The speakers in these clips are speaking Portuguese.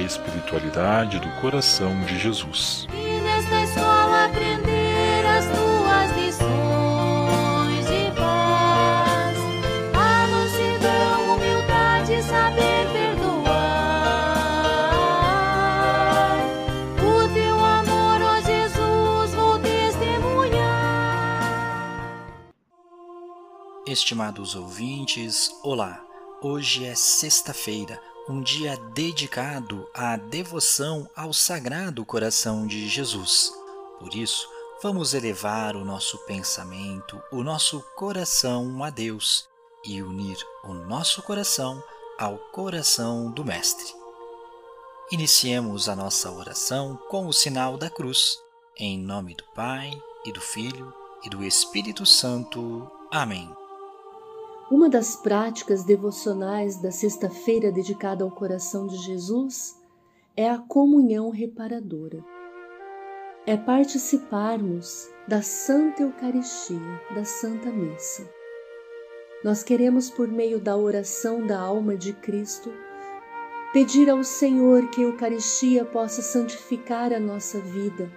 a espiritualidade do coração de Jesus. E nesta escola aprender as tuas lições de paz, a mansidão, humildade, saber perdoar. O teu amor, ó Jesus, vou testemunhar. Estimados ouvintes, olá! Hoje é sexta-feira, um dia dedicado à devoção ao Sagrado Coração de Jesus. Por isso, vamos elevar o nosso pensamento, o nosso coração a Deus e unir o nosso coração ao coração do Mestre. Iniciemos a nossa oração com o sinal da cruz, em nome do Pai, e do Filho, e do Espírito Santo. Amém. Uma das práticas devocionais da sexta-feira dedicada ao coração de Jesus é a comunhão reparadora. É participarmos da Santa Eucaristia, da Santa Missa. Nós queremos, por meio da oração da alma de Cristo, pedir ao Senhor que a Eucaristia possa santificar a nossa vida,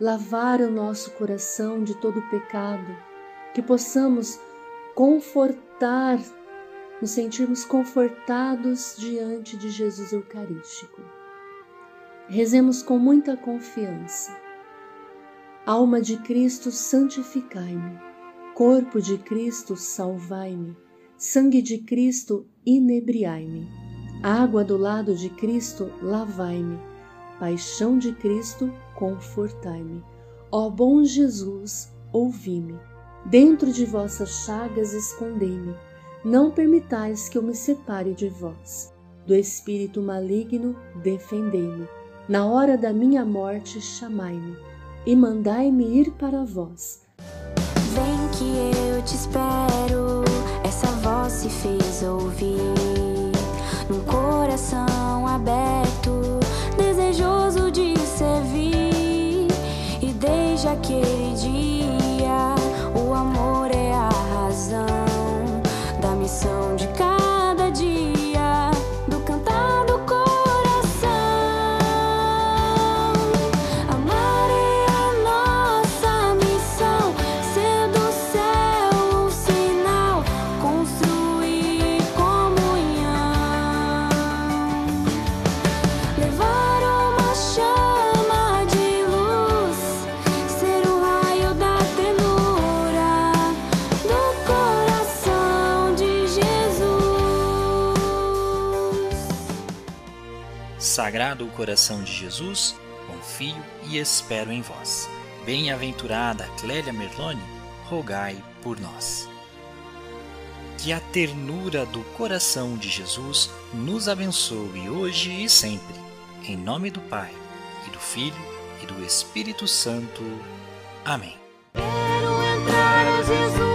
lavar o nosso coração de todo pecado, que possamos confortar, nos sentirmos confortados diante de Jesus Eucarístico. Rezemos com muita confiança. Alma de Cristo, santificai-me. Corpo de Cristo, salvai-me. Sangue de Cristo, inebriai-me. Água do lado de Cristo, lavai-me. Paixão de Cristo, confortai-me. Ó bom Jesus, ouvi-me. Dentro de vossas chagas escondei-me. Não permitais que eu me separe de vós. Do espírito maligno, defendei-me. Na hora da minha morte, chamai-me e mandai-me ir para vós. Vem que eu te espero. Essa voz se fez ouvir. Num coração aberto, desejoso de servir. E desde aquele dia, Sagrado Coração de Jesus, confio e espero em vós. Bem-aventurada Clélia Merlone, rogai por nós. Que a ternura do coração de Jesus nos abençoe hoje e sempre. Em nome do Pai, e do Filho, e do Espírito Santo. Amém. Quero entrar, Jesus.